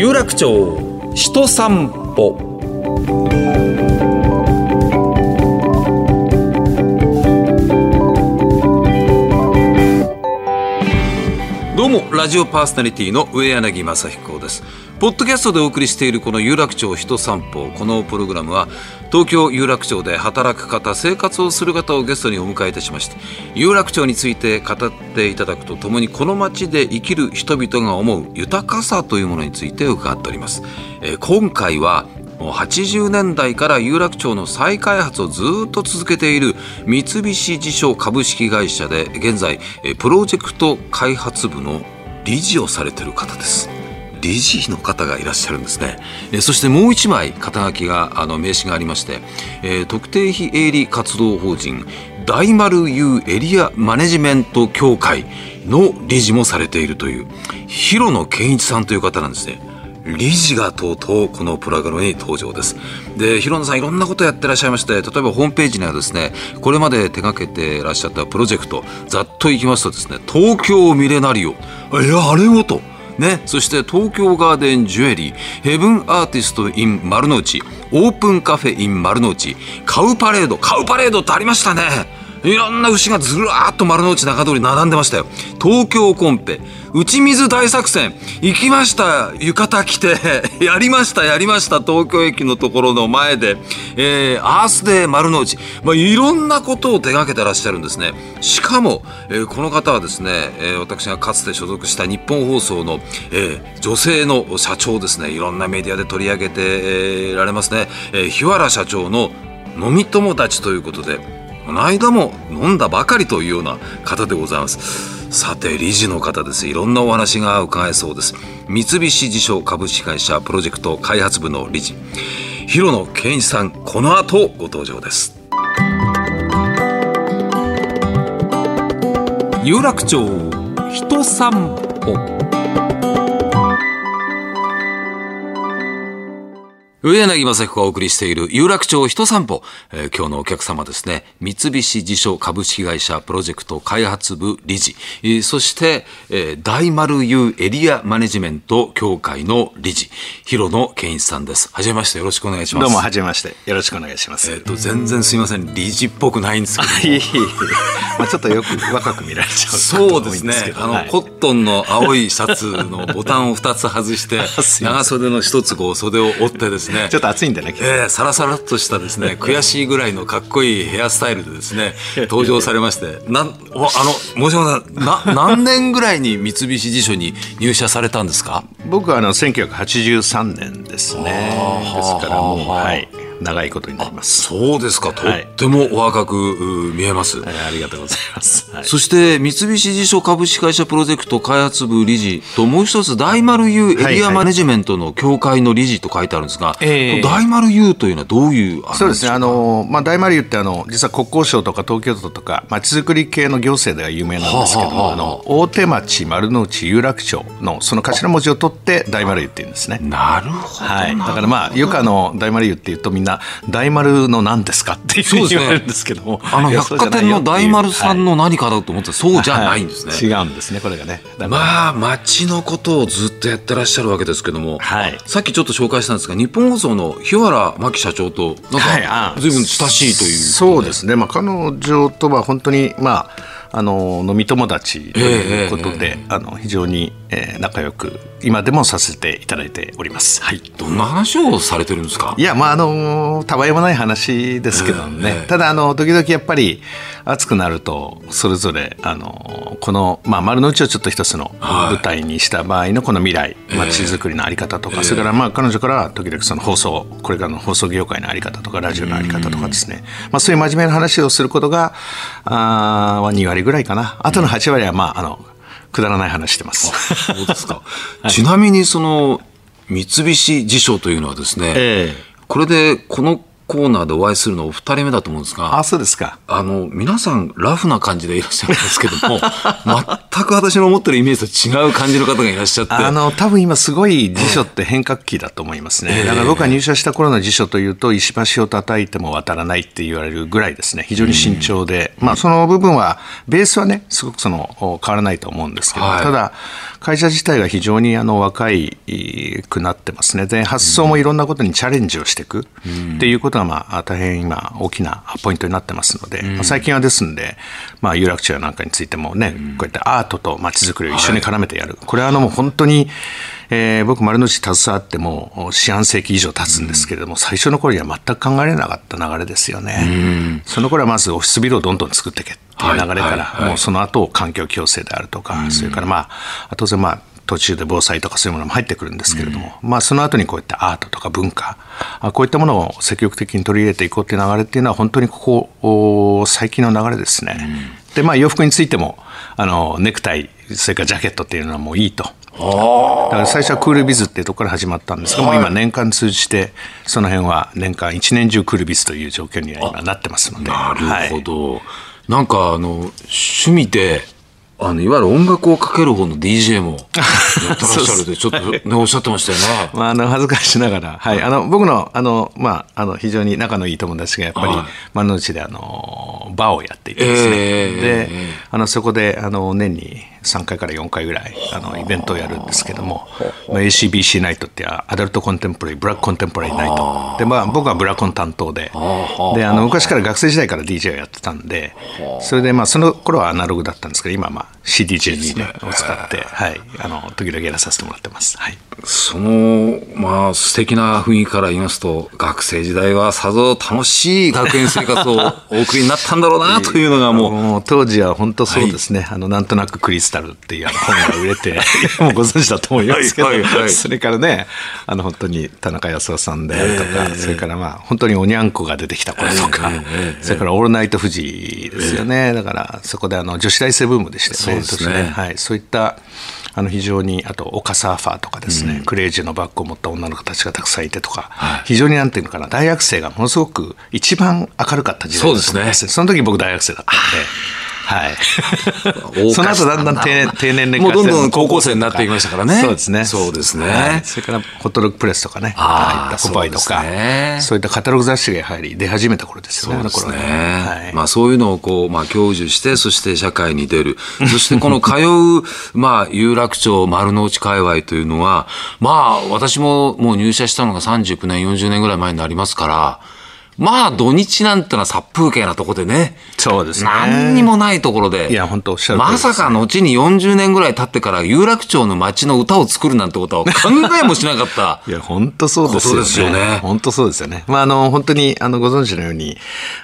有楽町人散歩もラジオパーソナリティの上柳正彦です。ポッドキャストでお送りしているこの有楽町人散歩このプログラムは東京有楽町で働く方生活をする方をゲストにお迎えいたしまして有楽町について語っていただくとともにこの街で生きる人々が思う豊かさというものについて伺っております、えー、今回はもう80年代から有楽町の再開発をずっと続けている三菱地所株式会社で現在プロジェクト開発部の理事をされてる方です。理事の方がいらっしゃるんですね。そしてもう一枚肩書きがあの名刺がありまして、え、特定非営利活動法人大丸 U エリアマネジメント協会の理事もされているという広野健一さんという方なんですね。理事がとうとうこのプログラムに登場です。で広野さんいろんなことやってらっしゃいまして例えばホームページにはですねこれまで手掛けてらっしゃったプロジェクトざっといきますとですね東京ミレナリオ。いやあれをと。ね、そして東京ガーデンジュエリーヘブンアーティスト in 丸の内オープンカフェ in 丸の内カウパレードカウパレードってありましたね。いろんな牛がずらーっと丸の内中通り並んでましたよ。東京コンペ。打ち水大作戦。行きました。浴衣着て。やりましたやりました。東京駅のところの前で、えー、アースデー丸の内、まあ、いろんなことを手がけてらっしゃるんですね。しかも、えー、この方はですね、えー、私がかつて所属した日本放送の、えー、女性の社長ですね。いろんなメディアで取り上げて、えー、られますね、えー、日原社長の飲み友達ということで。この間も飲んだばかりというような方でございます。さて理事の方です。いろんなお話が伺えそうです。三菱地所株式会社プロジェクト開発部の理事広野健一さんこの後ご登場です。有楽町人散歩。上柳正彦がお送りしている有楽町人散歩、えー、今日のお客様ですね。三菱地所株式会社プロジェクト開発部理事、えー、そして、えー、大丸 U エリアマネジメント協会の理事。広野健一さんです。はじめまして。よろしくお願いします。どうもはじめまして。よろしくお願いします。えっ、と全然すみません。理事っぽくないんですけど。まあちょっとよく若く見られちゃうそうですね。あの、はい、コットンの青いシャツのボタンを二つ外して 長袖の一つこう袖を折ってですねね。ちょっと暑いんでね。えー、サラサラっとしたですね悔しいぐらいのかっこいいヘアスタイルでですね登場されましてなんあの申し訳ないな何年ぐらいに三菱地所に入社されたんですか？僕はあの1983年ですね。ですからもうはい長いことになります。そうですか。とってもお若く見えます。はい、ありがとうございます。はい、そして三菱地所株式会社プロジェクト開発部理事ともう一つ大丸 U エリアマネジメントの協会の理事と書いてあるんですが、はいはい、大丸 U というのはどういうそうですね。あのまあ大丸 U ってあの実は国交省とか東京都とかまちづくり系の行政では有名なんですけども、はあはあ、あの大手町丸の内有楽町のその頭文字を取って大丸 U って言うんですね。なるほど。はい。だからまあよくあの大丸 U って言うとみんな大丸の何ですかっていうふうに言われるんですけども、あの百貨店の大丸さんの何かだと思ってそうじゃないんですね、はい、違うんですねこれがね。まあ町のことをずっとやってらっしゃるわけですけども、はい、さっきちょっと紹介したんですが日本放送の日原真紀社長となんか随分親しいという、そうですね、まあ、彼女とは本当にまああの飲み友達ということで、えー、あの非常に、えー、仲良く今でもさせていただいております。はい。どんな話をされてるんですか？いやまああのたわいもない話ですけどね。えー、ただあの時々やっぱり暑くなるとそれぞれあのこのまあ丸の内をちょっと一つの舞台にした場合のこの未来、まちづくりのあり方とか、それからまあ彼女からは時々その放送これからの放送業界のあり方とかラジオのあり方とかですね。まあそういう真面目な話をすることがあは2割ぐらいかな。あとの8割はまああのくだらない話してます。そうですか。はい、ちなみにその三菱地所というのはですね、えー、これでこのコーナーでお会いするのお二人目だと思うんですが、あ、そうですか。あの、皆さんラフな感じでいらっしゃるんですけども、全く私の思ってるイメージと違う感じの方がいらっしゃって。あの、多分今すごい辞書って変革期だと思いますね。えー、だから僕が入社した頃の辞書というと、石橋を叩いても渡らないって言われるぐらいですね、非常に慎重で、まあその部分は、ベースはね、すごくその、変わらないと思うんですけど、はい、ただ、会社自体が非常にあの若いくなってますね。で発想もいろんなことにチャレンジをしていく。っていうことが、まあ、大変今大きなポイントになってますので、まあ、最近はですんで、まあ、有楽町なんかについてもね、こうやってアートとまちづくりを一緒に絡めてやる、これはあのもう本当にえー、僕、丸の内携わっても四半世紀以上経つんですけれども、うん、最初の頃には全く考えられなかった流れですよね。うん、その頃はまずオフィスビルをどんどん作っていけっていう流れから、もうその後環境共生であるとか、うん、それからまあ、当然まあ、途中で防災とかそういうものも入ってくるんですけれども、まあ、その後にこういったアートとか文化こういったものを積極的に取り入れていこうという流れっていうのは本当にここ最近の流れですね。でまあ、洋服についてもあのネクタイそれからジャケットっていうのはもういいと。だから最初はクールビズっていうところから始まったんですが、もう今年間通じてその辺は年間一年中クールビズという状況には今なってますので。なるほど、はい、なんかあの趣味であのいわゆる音楽をかける方の DJ もやってらっしゃるってちょっと、ね、おっしゃってましたよね。まあ、あの恥ずかしながら、はい、あの僕のあの、まあ、あの非常に仲のいい友達がやっぱり、丸の内であのバーをやっていてですね、えー、であのそこであの年に3回から4回ぐらいあ。のイベントをやるんですけども、まあ、ACBC ナイトってアダルトコンテンポラリーブラックコンテンポラリーナイト。で、まあ、僕はブラコン担当でであの昔から学生時代から DJ をやってたんでそれでまあその頃はアナログだったんですけど今はまあ CDJ ですね。を使って、はい、あの時々やらさせてもらってます。はい、そのまあ素敵な雰囲気から言いますと学生時代はさぞ楽しい学園生活をお送りになったんだろうな というのがもう。もう当時は本当そうですね、はい、あのなんとなくクリスタルっていう本が売れて もうご存知だと思いますけど、はいはいはい、それからねあの本当に田中康夫さんであるとか、えー、それからまあ本当におにゃんこが出てきた頃とか、えー、それから「オールナイトフジ」ですよね、えー、だからそこであの女子大生ブームでしたよねそうですね、はい、そういったあの非常にあと丘サーファーとかですね、うん、クレイジーのバッグを持った女の子たちがたくさんいてとか、はい、非常になんていうのかな大学生がものすごく一番明るかった時代だと思いますそうですね。その時僕大学生だったんで。はい。その後だんだん低低年齢化もうどんどん高校生になっていきましたからね。そうですね。そうですね。はい、それからホットロックプレスとかね、ああいったコパイとか、そういったカタログ雑誌がやはり出始めた頃ですよね。そうですね。はい、まあそういうのをこうまあ享受して、そして社会に出る。そしてこの 通うまあ有楽町丸の内界隈というのは、まあ私ももう入社したのが39年40年ぐらい前になりますから。まあ土日なんてのは殺風景なとこでね。そうですね。何にもないところで。いや、本当おっしゃる、ね、まさか後に40年ぐらい経ってから有楽町の街の歌を作るなんてことは考えもしなかった。いや、本当そうですよね。ですよね。本当そうですよね。まあ、あの、本当に、あの、ご存知のように、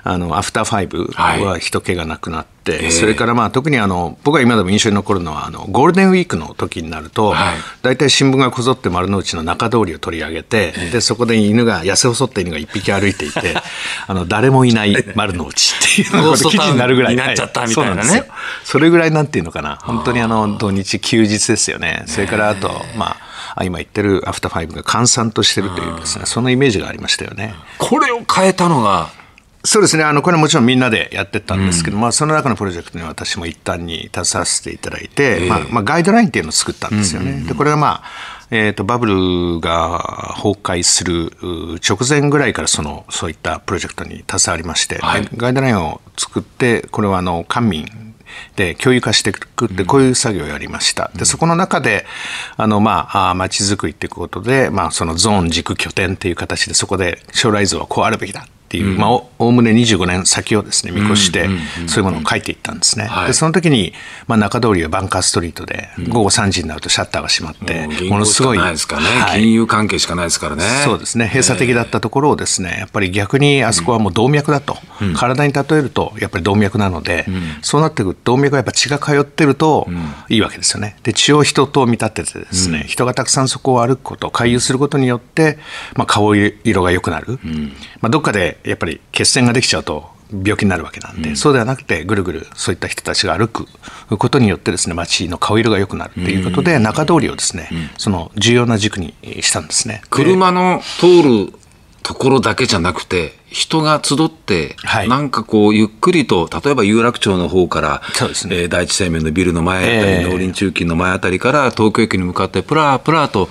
あの、アフターファイブは人気がなくなって、はい、それからまあ特にあの僕が今でも印象に残るのはあのゴールデンウィークの時になると、はい、大体新聞がこぞって丸の内の中通りを取り上げて、でそこで犬が痩せ細った犬が一匹歩いていて あの誰もいない丸の内っていうのが記事になるぐらい。になっちゃったみたいなね、それぐらいなんていうのかな。本当にあの土日休日ですよね。それからあとまあ今言ってるアフターファイブが閑散としてるというですねそのイメージがありましたよね。これを変えたのがそうですね。あのこれはもちろんみんなでやってたんですけど、うん、まあ、その中のプロジェクトに私も一旦に携わせていただいて、えー、まあまあ、ガイドラインっていうのを作ったんですよね。うんうんうん、でこれはまあえーと、バブルが崩壊する直前ぐらいからそのそういったプロジェクトに携わりまして、はい、ガイドラインを作ってこれはあの官民で共有化していくってこういう作業をやりました。でそこの中であのまあ街づくりっていうことでまあそのゾーン軸拠点っていう形でそこで将来像はこうあるべきだっていう、うん、まあ、おおむね25年先をですね見越して、そういうものを書いていったんですね。でその時に、まあ、中通りはバンカーストリートで、午後3時になるとシャッターが閉まって、ものすごい、はい、金融関係しかないですからね。そうですね。閉鎖的だったところをですねやっぱり逆にあそこはもう動脈だと、体に例えるとやっぱり動脈なので、そうなってくると動脈はやっぱ血が通ってるといいわけですよね。で血を人と見立ててですね、人がたくさんそこを歩くこと回遊することによって、まあ、顔色が良くなる、まあ、どっかでやっぱり血栓ができちゃうと病気になるわけなんで、うん、そうではなくてぐるぐるそういった人たちが歩くことによってですね街の顔色が良くなるっていうことで、中通りをですね、うん、その重要な軸にしたんですね。車の通るところだけじゃなくて人が集って、はい、なんかこうゆっくりと例えば有楽町の方からそうです、ね。えー、第一生命のビルの前あたり、えー、農林中金の前あたりから東京駅に向かってプラプラと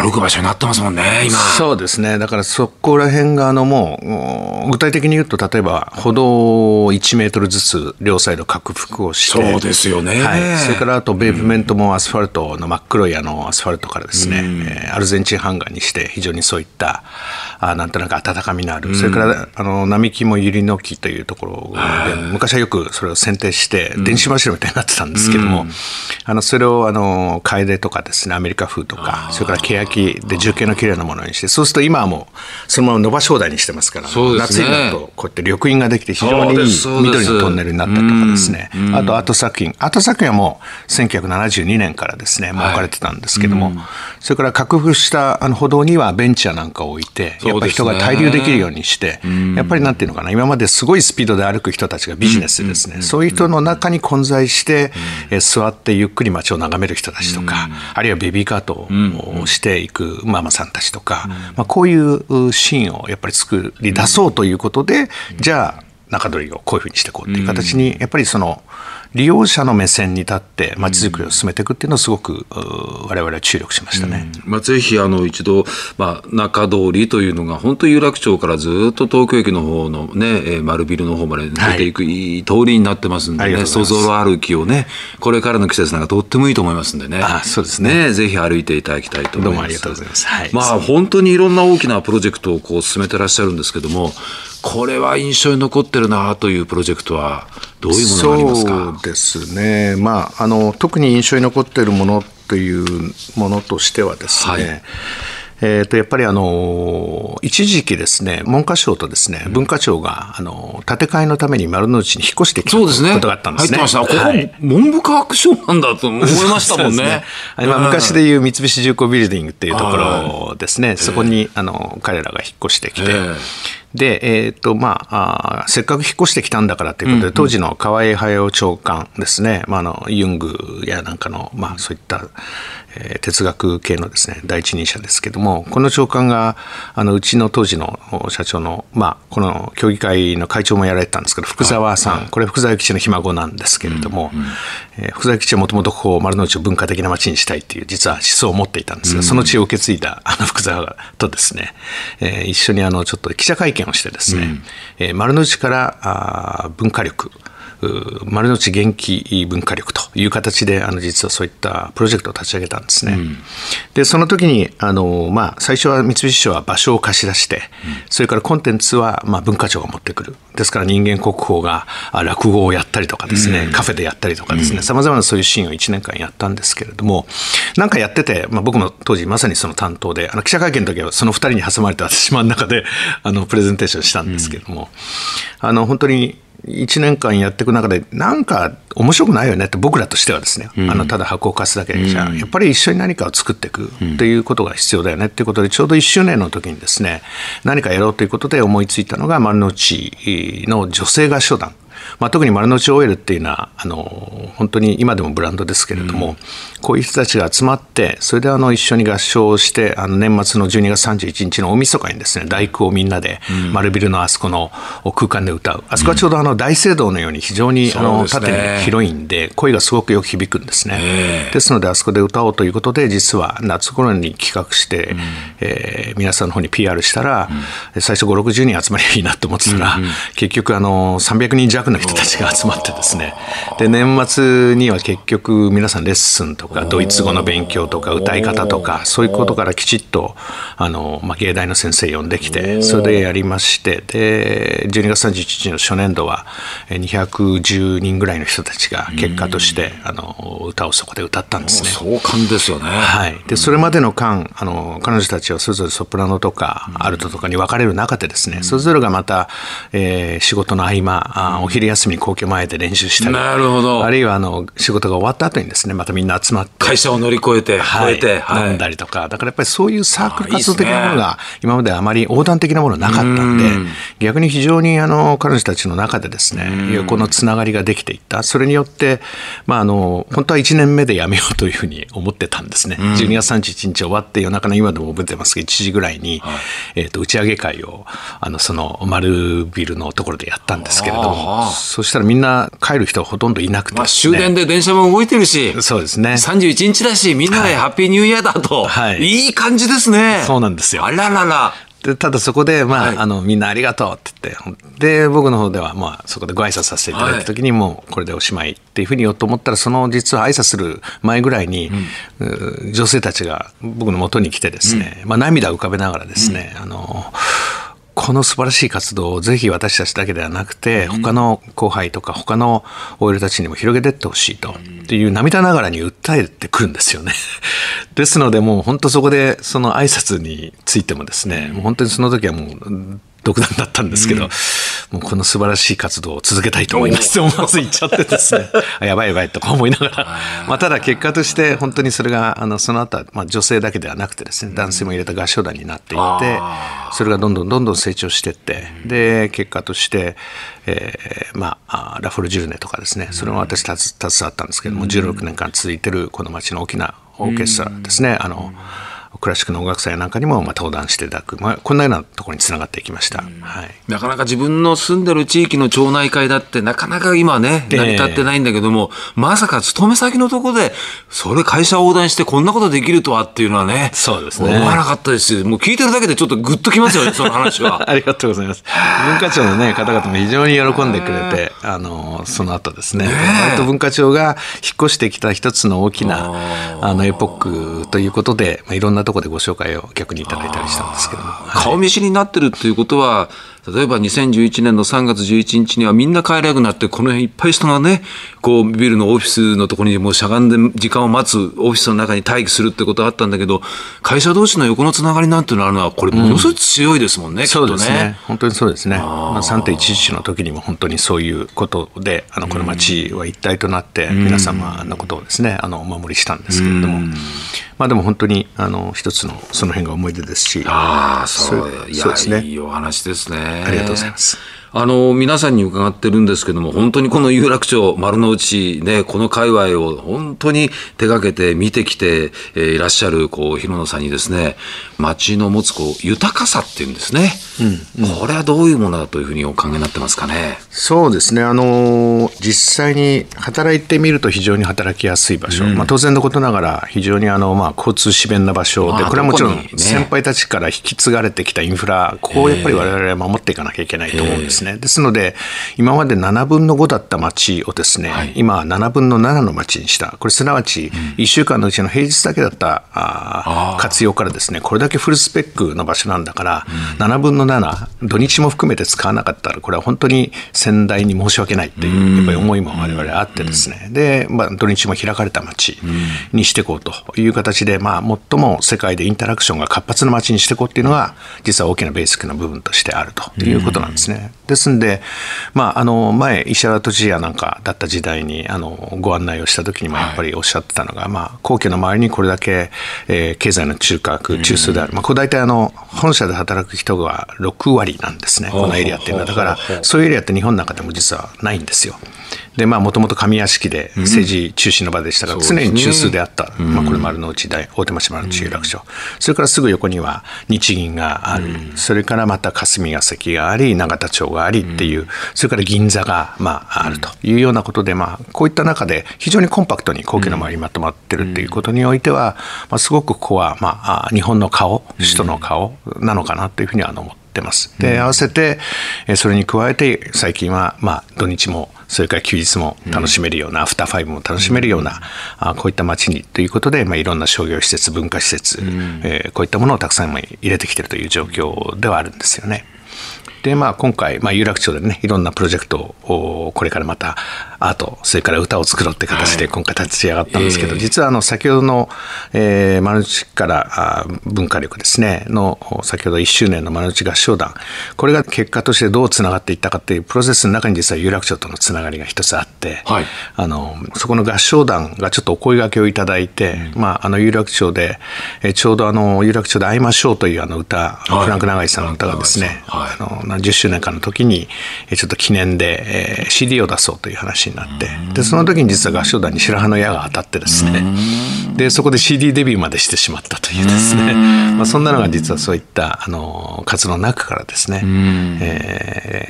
歩く場所になってますもんね、今。そうですね。だからそこら辺があのもの具体的に言うと例えば歩道を1メートルずつ両サイド拡幅をしてそうですよね、はい、それからあとベープメントもアスファルトの真っ黒いあのアスファルトからですね、アルゼンチンハンガーにして非常にそういったあなんとなく温かみのある、うん、それからあの並木も百合の木というところで、昔はよくそれを剪定して電子柱みたいになってたんですけども、うん、あのそれをあの楓とかですねアメリカ風とかそれから欅で重慶の綺麗なものにしてそうすると今はもうそのまま伸ばし放題にしてますから、ね、夏になるとこうやって緑蔭ができて非常にいい緑のトンネルになったりとかです。ね、あとアート作品。アート作品はもう1972年からですねもう置かれてたんですけども、はい、それから拡幅したあの歩道にはベンチやなんかを置いてやっぱり人が滞留できるようにして、やっぱりなんていうのかな今まですごいスピードで歩く人たちがビジネスでですね、そういう人の中に混在して、え座ってゆっくり街を眺める人たちとか、あるいはベビーカートをしていくママさんたちとか、まあ、こういうシーンをやっぱり作り出そうということで、じゃあ中取りをこういうふうにしていこうっていう形にやっぱりその利用者の目線に立ってまちづくりを進めていくっていうのをすごく我々は注力しましたね、うん、まあ、ぜひあの一度、まあ、中通りというのが本当有楽町からずっと東京駅の方のね丸ビルの方まで出ていく、い、い通りになってますんでねそぞろ歩きをねこれからの季節なんかとってもいいと思いますんでね。あそうですね。ねぜひ歩いていただきたいと思います。どうもありがとうございます、はい、まあ本当にいろんな大きなプロジェクトをこう進めてらっしゃるんですけどもこれは印象に残ってるなというプロジェクトはどういうものがありますか？そうですね、まあ、あの特に印象に残っているものというものとしてはですね、はい。えー、とやっぱりあの一時期ですね文科省とですね文化庁があの建て替えのために丸の内に引っ越してきたことがあったんですね。すねここ、はい、文部科学省なんだと思いましたもんね。ね。今昔でいう三菱重工ビルディングっていうところですね、そこにあの彼らが引っ越してきて。えーで、えーとまあ、あせっかく引っ越してきたんだからということで、当時の河合隼長官ですね、まあ、あのユングやなんかの、まあ、そういった、えー、哲学系のですね第一人者ですけどもこの長官があのうちの当時の社長の、まあ、この協議会の会長もやられてたんですけど福沢さん、はい、これ福沢吉のひ孫なんですけれども、うんうん、えー、福沢吉はもともとこう丸の内を文化的な街にしたいっていう実は思想を持っていたんですが、うん、その知恵を受け継いだあの福沢とですね、えー、一緒にあのちょっと記者会見をしてですね、うん、えー、丸の内からあ文化力丸の内元気文化力という形であの実はそういったプロジェクトを立ち上げたんですね。うん、でその時にあの、まあ、最初は三菱商は場所を貸し出して、うん、それからコンテンツは、まあ、文化庁が持ってくる。ですから人間国宝が落語をやったりとかですね、うん、カフェでやったりとかですねさまざまなそういうシーンを1年間やったんですけれどもなんかやってて、まあ、僕も当時まさにその担当であの記者会見の時はその2人に挟まれて私真ん中であのプレゼンテーションしたんですけれども、あの本当に1年間やっていく中でなんか面白くないよねって僕らとしてはですね、うん、あのただ箱を貸すだけじゃ、うん、やっぱり一緒に何かを作っていくということが必要だよねっていうことでちょうど1周年の時にですね何かやろうということで思いついたのが丸の内の女性合唱団まあ、特に丸の内 OL っていうのはあの本当に今でもブランドですけれども、うん、こういう人たちが集まってそれであの一緒に合唱をしてあの年末の12月31日の大晦日にですね大工をみんなで丸ビルのあそこの空間で歌う。あそこはちょうどあの大聖堂のように非常にあの縦に広いんで声がすごくよく響くんですね。ですのであそこで歌おうということで実は夏頃に企画して、うん、えー、皆さんの方に PR したら、うん、最初560人集まりゃいいなと思ってたら、うんうん、結局あの300人弱の人たちが集まってですね。で年末には結局皆さんレッスンとかドイツ語の勉強とか歌い方とかそういうことからきちっとあの、まあ、芸大の先生呼んできてそれでやりましてで12月31日の初年度は210人ぐらいの人たちが結果としてあの歌をそこで歌ったんですね。壮観ですよね、はい、でそれまでの間あの彼女たちはそれぞれソプラノとかアルトとかに分かれる中でですねそれぞれがまた、えー、仕事の合間あお昼休みに皇居前で練習したりなるほど。あるいはあの仕事が終わった後にですねまたみんな集まって会社を乗り越えて、はい、て、はい、飲んだりとかだからやっぱりそういうサークル活動的なものが今まであまり横断的なものなかったんで逆に非常にあの彼女たちの中でですね横のつながりができていった。それによって、まあ、あの本当は1年目でやめようというふうに思ってたんですね。12月31日終わって夜中の今でも覚えてますけど1時ぐらいに、はい、えー、と打ち上げ会をあのその丸ビルのところでやったんですけれどもそしたらみんな帰る人はほとんどいなくて、ね、まあ、終電で電車も動いてるしそうですね。31日だしみんなでハッピーニューイヤーだと、はい、いい感じですね。そうなんですよ。あららら。でただそこで、まあ、はい、あのみんなありがとうって言ってで僕の方では、まあ、そこでご挨拶させていただいた時に、もうこれでおしまいっていうふうに言おうと思ったらその実は挨拶する前ぐらいに、うん、女性たちが僕のもとに来てですね、うん、まあ、涙を浮かべながらですね、あのこの素晴らしい活動をぜひ私たちだけではなくて、他の後輩とか他の OL たちにも広げていってほしいと、っていう涙ながらに訴えてくるんですよね。ですのでもう本当そこでその挨拶についてもですね、もう本当にその時はもう独断だったんですけど、うん、もうこの素晴らしい活動を続けたいと思います。って思わず言っちゃってですね。やばいやばいとか思いながら。まあただ結果として本当にそれがあのその後はまあ女性だけではなくてですね男性も入れた合唱団になっていってそれがどんどんどんどん成長していってで結果として、えー、まあラフォルジュルネとかですねそれも私携わったんですけども16年間続いてるこの町の大きなオーケストラですね。あの、クラシックの音楽祭なんかにもまあ登壇していただく、まあ、こんなようなところにつながっていきました、はい、なかなか自分の住んでる地域の町内会だってなかなか今ね成り立ってないんだけども、えー、まさか勤め先のところでそれ会社横断してこんなことできるとはっていうのはねそうですね。思わなかったですもう聞いてるだけでちょっとグッときますよね その話は。ありがとうございます。文化庁の、ね、方々も非常に喜んでくれてあのその後ですね割と文化庁が引っ越してきた一つの大きなあのエポックということで、まあ、いろんなところでご紹介を逆にいただいたりしたんですけども、顔見知りになってるっていうことは例えば2011年の3月11日にはみんな帰れなくなってこの辺いっぱい人がねこうビルのオフィスのところにもうしゃがんで時間を待つオフィスの中に待機するってことがあったんだけど会社同士の横のつながりなんていうのはあるのはこれものすごい強いですもんね、うん、そうですね。本当にそうですね。まあ、3.11の時にも本当にそういうことであのこの町は一体となって皆様のことをですねあのお守りしたんですけれども。まあでも本当にあの一つのその辺が思い出ですしああそう。ですね。いいお話ですねありがとうございます。あの皆さんに伺ってるんですけども本当にこの有楽町丸の内ねこの界隈を本当に手がけて見てきて、えー、いらっしゃるこう広野さんにですね町の持つこう豊かさっていうんですね、うん。うん、これはどういうものだというふうにお考えになってますかね？そうですね。あの実際に働いてみると非常に働きやすい場所、うん、まあ、当然のことながら非常にあの、まあ、交通支便な場所でこれはもちろん先輩たちから引き継がれてきたインフラここをやっぱり我々は守っていかなきゃいけないと思うんですね。ですので、今まで7分の5だった町をですね、はい、今は7分の7の町にした。これすなわち、1週間のうちの平日だけだった、あ活用からですね、これだけフルスペックの場所なんだから、うん、7分の7、土日も含めて使わなかったら、これは本当に先代に申し訳ないっていう、やっぱり思いも我々あってですね、で、まあ、土日も開かれた町にしていこうという形で、まあ、最も世界でインタラクションが活発な街にしていこうっていうのが、実は大きなベーシックな部分としてあるということなんですね。ですんで、まあ、あの前、石原都知事やなんかだった時代にあのご案内をした時にもやっぱりおっしゃってたのが、はい、まあ、皇居の周りにこれだけ、えー、経済の中核、中枢である、まあ、これ大体あの本社で働く人が6割なんですね、このエリアっていうのは。だから、そういうエリアって日本の中でも実はないんですよ。でまあもともと上屋敷で政治中心の場でしたが、うん、常に中枢であった、ね、まあ、これ丸の内大大手町丸の内有楽町、うん、それからすぐ横には日銀がある、うん、それからまた霞が関があり永田町がありっていう、それから銀座が、まあ、あるというようなことで、まあ、こういった中で非常にコンパクトに皇居の周りにまとまってるっていうことにおいては、まあ、すごくここは、まあ、日本の顔首都の顔なのかなというふうには思ってます。で合わせてそれに加えて最近は、まあ、土日もそれから休日も楽しめるような、アフターファイブも楽しめるような、あこういった街にということで、まあ、いろんな商業施設、文化施設、えー、こういったものをたくさん入れてきているという状況ではあるんですよね。で、まあ、今回、まあ、有楽町でね、いろんなプロジェクトを、これからまた、アート、それから歌を作ろうって形で今回立ち上がったんですけど、はい、実はあの、先ほどの、えー、マルチから文化力ですね、の、先ほど1周年のマルチ合唱団、これが結果としてどうつながっていったかっていうプロセスの中に実は有楽町とのつながりが一つあって、はい、あの、そこの合唱団がちょっとお声掛けをいただいて、うん、まあ、あの、有楽町で、えー、ちょうどあの、有楽町で会いましょうというあの歌、はい、フランク長井さんの歌がですね、はい、あの、10周年間の時にちょっと記念で、えー、CD を出そうという話になってでその時に実は合唱団に白羽の矢が当たってですねでそこで CD デビューまでしてしまったというですね。まあそんなのが実はそういったあの活動の中からですね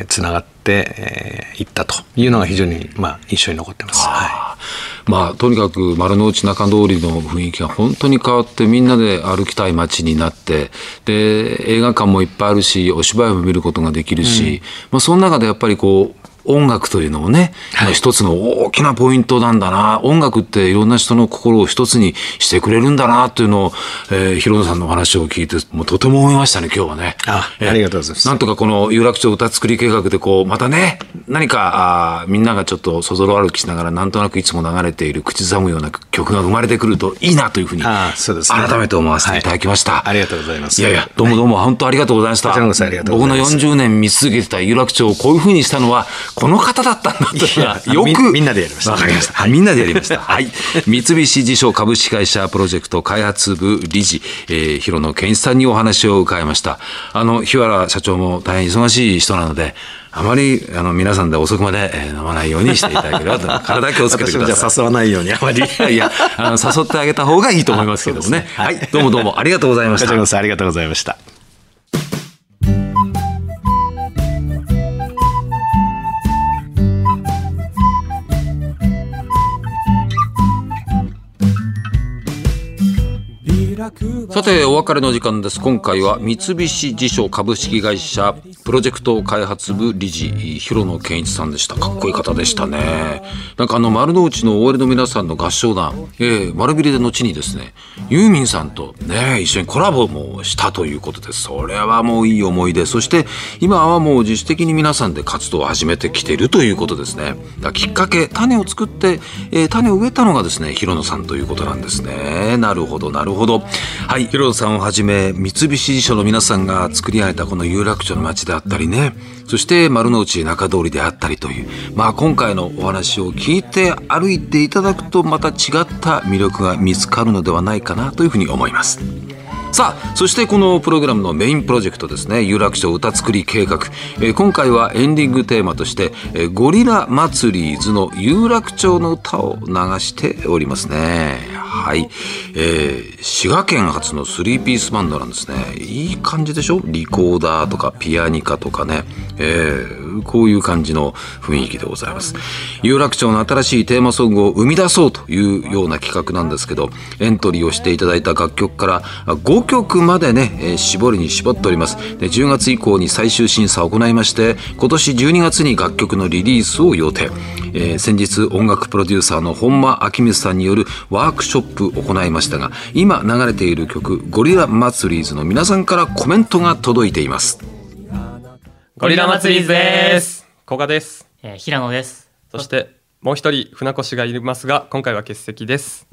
つな、えー、がってい、えー、ったというのが非常に、まあ、印象に残ってます。はい。まあ、とにかく丸の内中通りの雰囲気が本当に変わってみんなで歩きたい街になってで映画館もいっぱいあるしお芝居も見ることができるし、うん、まあ、その中でやっぱりこう音楽というのもね、はい、一つの大きなポイントなんだな。音楽っていろんな人の心を一つにしてくれるんだなというのを、えー、広野さんの話を聞いてもうとても思いましたね今日はね。あえー、ありがとうございます。なんとかこの有楽町歌作り計画でこうまたね何かあみんながちょっとそぞろ歩きしながらなんとなくいつも流れている口ずさむような曲が生まれてくるといいなというふうにあそうです、ね、改めて思わせてい。ただきました、はい、ありがとうございます。いやいやどうもどうも本当ありがとうございました、はい、僕の40年見続けてた有楽町をこういうふうにしたのはこの方だったんだとよくみんなでやりました。わかりました。みんなでやりました。はい。三菱地所株式会社プロジェクト開発部理事、えー、広野健一さんにお話を伺いました。あの、日原社長も大変忙しい人なので、あまりあの皆さんで遅くまで、えー、飲まないようにしていただければと 体気をつけてください。誘わないようにあまりいやあの誘ってあげた方がいいと思いますけどもね。ねはい、どうもどうもありがとうございました。ありがとうございました。さてお別れの時間です。今回は三菱地所株式会社プロジェクト開発部理事広野健一さんでした。かっこいい方でしたね。なんかあの丸の内の OL の皆さんの合唱団、えー、丸ビレで後にですねユーミンさんとね一緒にコラボもしたということですそれはもういい思い出。そして今はもう自主的に皆さんで活動を始めてきているということですね。きっかけ種を作って、えー、種を植えたのがですね広野さんということなんですね。なるほどなるほど。はい。広田さんをはじめ三菱地所の皆さんが作り上げたこの有楽町の街であったりねそして丸の内中通りであったりというまあ今回のお話を聞いて歩いていただくとまた違った魅力が見つかるのではないかなというふうに思います。さあそしてこのプログラムのメインプロジェクトですね。有楽町歌作り計画、えー、今回はエンディングテーマとして、えー、ゴリラ祭り図の有楽町の歌を流しておりますね。はい、えー、滋賀県発のスリーピースバンドなんですね。いい感じでしょ？リコーダーとかピアニカとかね、えー、こういう感じの雰囲気でございます。有楽町の新しいテーマソングを生み出そうというような企画なんですけどエントリーをしていただいた楽曲から5曲までね、えー、絞りに絞っております。で10月以降に最終審査を行いまして今年12月に楽曲のリリースを予定、えー、先日音楽プロデューサーの本間明光さんによるワークショップを行いましたが今流れている曲「ゴリラ祭りーズ」の皆さんからコメントが届いています。ゴリラ祭りです。古賀です、えー、平野です。そしてもう一人船越がいますが今回は欠席です。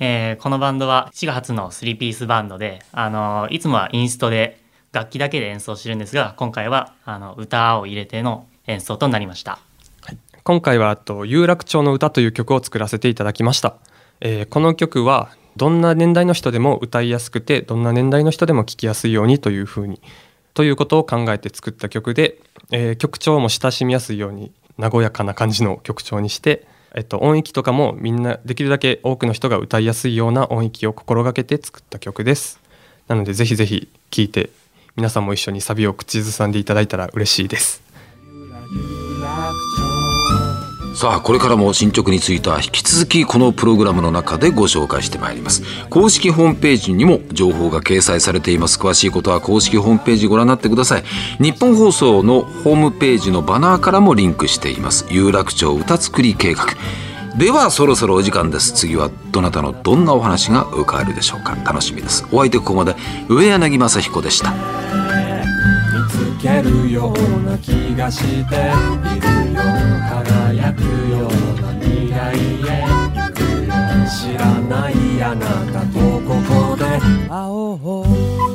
えー、このバンドは4月の3ピースバンドで、あのいつもはインストで楽器だけで演奏してるんですが今回はあの歌を入れての演奏となりました、はい、今回はと有楽町の歌という曲を作らせていただきました、えー、この曲はどんな年代の人でも歌いやすくてどんな年代の人でも聴きやすいようにというふうにということを考えて作った曲で、えー、曲調も親しみやすいように和やかな感じの曲調にしてえっと、音域とかもみんなできるだけ多くの人が歌いやすいような音域を心がけて作った曲です。なのでぜひぜひ聴いて皆さんも一緒にサビを口ずさんでいただいたら嬉しいです。さあこれからも進捗については引き続きこのプログラムの中でご紹介してまいります。公式ホームページにも情報が掲載されています。詳しいことは公式ホームページご覧になってください。日本放送のホームページのバナーからもリンクしています。有楽町歌作り計画。ではそろそろお時間です。次はどなたのどんなお話が浮かべるでしょうか。楽しみです。お相手ここまで上柳正彦でした。見つけるような気がしているよ輝くような未来へ知らないあなたとここで。会おう